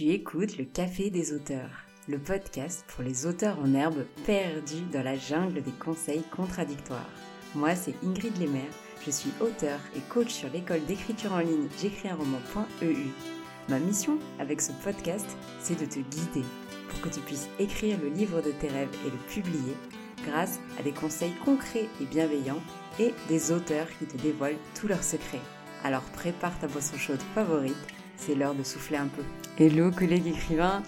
Tu écoutes le Café des auteurs, le podcast pour les auteurs en herbe perdus dans la jungle des conseils contradictoires. Moi, c'est Ingrid Lemaire, je suis auteur et coach sur l'école d'écriture en ligne j'écris un roman.eu. Ma mission avec ce podcast, c'est de te guider pour que tu puisses écrire le livre de tes rêves et le publier grâce à des conseils concrets et bienveillants et des auteurs qui te dévoilent tous leurs secrets. Alors prépare ta boisson chaude favorite, c'est l'heure de souffler un peu. Hello collègue écrivain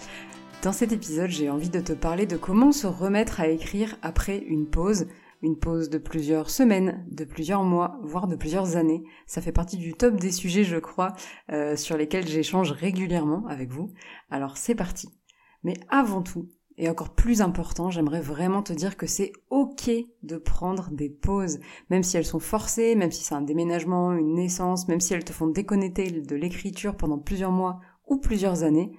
Dans cet épisode, j'ai envie de te parler de comment se remettre à écrire après une pause, une pause de plusieurs semaines, de plusieurs mois, voire de plusieurs années. Ça fait partie du top des sujets, je crois, euh, sur lesquels j'échange régulièrement avec vous. Alors c'est parti. Mais avant tout, et encore plus important, j'aimerais vraiment te dire que c'est ok de prendre des pauses, même si elles sont forcées, même si c'est un déménagement, une naissance, même si elles te font déconnecter de l'écriture pendant plusieurs mois ou plusieurs années.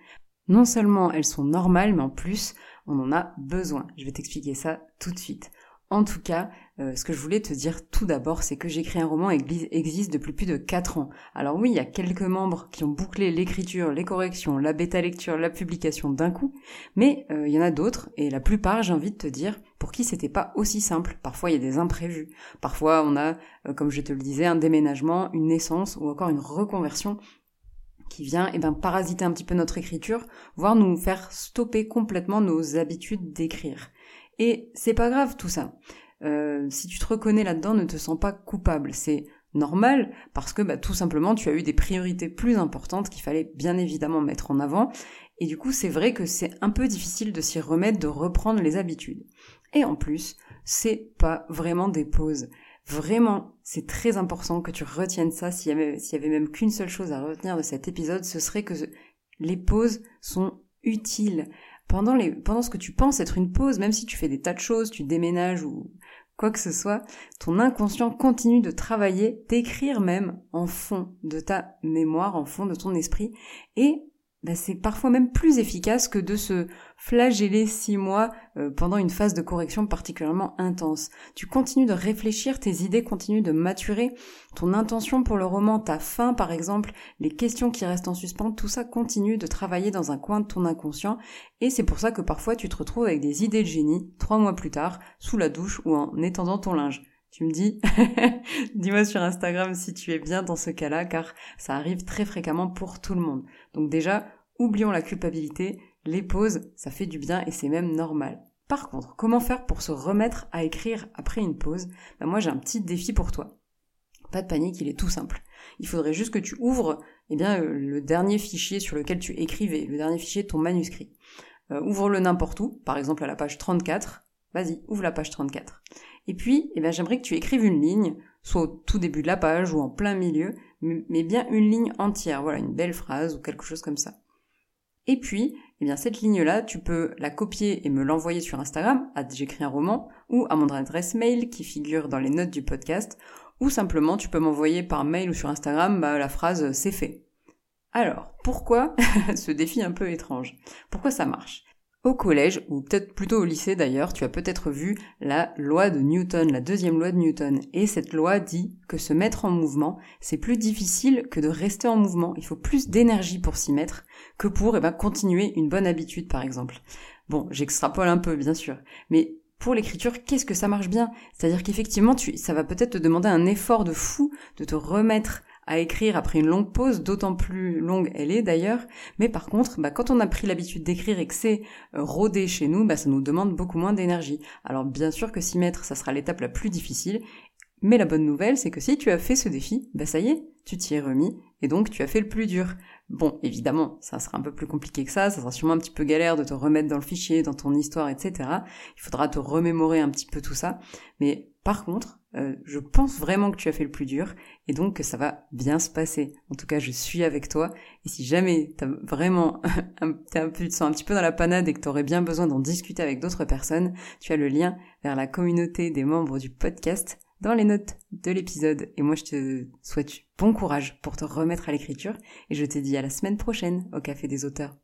Non seulement elles sont normales, mais en plus, on en a besoin. Je vais t'expliquer ça tout de suite. En tout cas, euh, ce que je voulais te dire tout d'abord, c'est que j'écris un roman existe depuis plus de 4 ans. Alors oui, il y a quelques membres qui ont bouclé l'écriture, les corrections, la bêta lecture, la publication d'un coup, mais euh, il y en a d'autres, et la plupart, j'ai envie de te dire, pour qui c'était pas aussi simple. Parfois, il y a des imprévus. Parfois, on a, euh, comme je te le disais, un déménagement, une naissance ou encore une reconversion qui vient eh ben, parasiter un petit peu notre écriture, voire nous faire stopper complètement nos habitudes d'écrire. Et c'est pas grave tout ça. Euh, si tu te reconnais là-dedans, ne te sens pas coupable. C'est normal parce que bah, tout simplement tu as eu des priorités plus importantes qu'il fallait bien évidemment mettre en avant. Et du coup, c'est vrai que c'est un peu difficile de s'y remettre, de reprendre les habitudes. Et en plus, c'est pas vraiment des pauses. Vraiment, c'est très important que tu retiennes ça. S'il y avait, s'il y avait même qu'une seule chose à retenir de cet épisode, ce serait que les pauses sont utiles pendant, les, pendant ce que tu penses être une pause, même si tu fais des tas de choses, tu déménages ou quoi que ce soit, ton inconscient continue de travailler, d'écrire même en fond de ta mémoire, en fond de ton esprit, et bah, c'est parfois même plus efficace que de se flageller six mois euh, pendant une phase de correction particulièrement intense. Tu continues de réfléchir, tes idées continuent de maturer, ton intention pour le roman, ta fin par exemple, les questions qui restent en suspens, tout ça continue de travailler dans un coin de ton inconscient et c'est pour ça que parfois tu te retrouves avec des idées de génie trois mois plus tard, sous la douche ou en étendant ton linge. Tu me dis, dis-moi sur Instagram si tu es bien dans ce cas-là, car ça arrive très fréquemment pour tout le monde. Donc déjà, oublions la culpabilité, les pauses, ça fait du bien et c'est même normal. Par contre, comment faire pour se remettre à écrire après une pause? Ben Moi j'ai un petit défi pour toi. Pas de panique, il est tout simple. Il faudrait juste que tu ouvres eh bien, euh, le dernier fichier sur lequel tu écrivais, le dernier fichier de ton manuscrit. Euh, ouvre-le n'importe où, par exemple à la page 34. Vas-y, ouvre la page 34. Et puis, eh bien, j'aimerais que tu écrives une ligne, soit au tout début de la page ou en plein milieu, mais bien une ligne entière, voilà, une belle phrase ou quelque chose comme ça. Et puis, eh bien, cette ligne-là, tu peux la copier et me l'envoyer sur Instagram, à j'écris un roman, ou à mon adresse mail qui figure dans les notes du podcast, ou simplement tu peux m'envoyer par mail ou sur Instagram bah, la phrase c'est fait. Alors, pourquoi ce défi un peu étrange? Pourquoi ça marche? Au collège, ou peut-être plutôt au lycée d'ailleurs, tu as peut-être vu la loi de Newton, la deuxième loi de Newton. Et cette loi dit que se mettre en mouvement, c'est plus difficile que de rester en mouvement. Il faut plus d'énergie pour s'y mettre que pour eh ben, continuer une bonne habitude par exemple. Bon, j'extrapole un peu bien sûr, mais pour l'écriture, qu'est-ce que ça marche bien? C'est-à-dire qu'effectivement, ça va peut-être te demander un effort de fou de te remettre à écrire après une longue pause, d'autant plus longue elle est d'ailleurs. Mais par contre, bah, quand on a pris l'habitude d'écrire et que c'est euh, rodé chez nous, bah, ça nous demande beaucoup moins d'énergie. Alors bien sûr que s'y mettre, ça sera l'étape la plus difficile. Mais la bonne nouvelle, c'est que si tu as fait ce défi, bah ça y est, tu t'y es remis, et donc tu as fait le plus dur. Bon, évidemment, ça sera un peu plus compliqué que ça, ça sera sûrement un petit peu galère de te remettre dans le fichier, dans ton histoire, etc. Il faudra te remémorer un petit peu tout ça. Mais par contre, euh, je pense vraiment que tu as fait le plus dur et donc que ça va bien se passer. En tout cas, je suis avec toi et si jamais t'as vraiment un, un, tu te sens un petit peu dans la panade et que t'aurais bien besoin d'en discuter avec d'autres personnes, tu as le lien vers la communauté des membres du podcast dans les notes de l'épisode. Et moi, je te souhaite bon courage pour te remettre à l'écriture et je te dis à la semaine prochaine au Café des auteurs.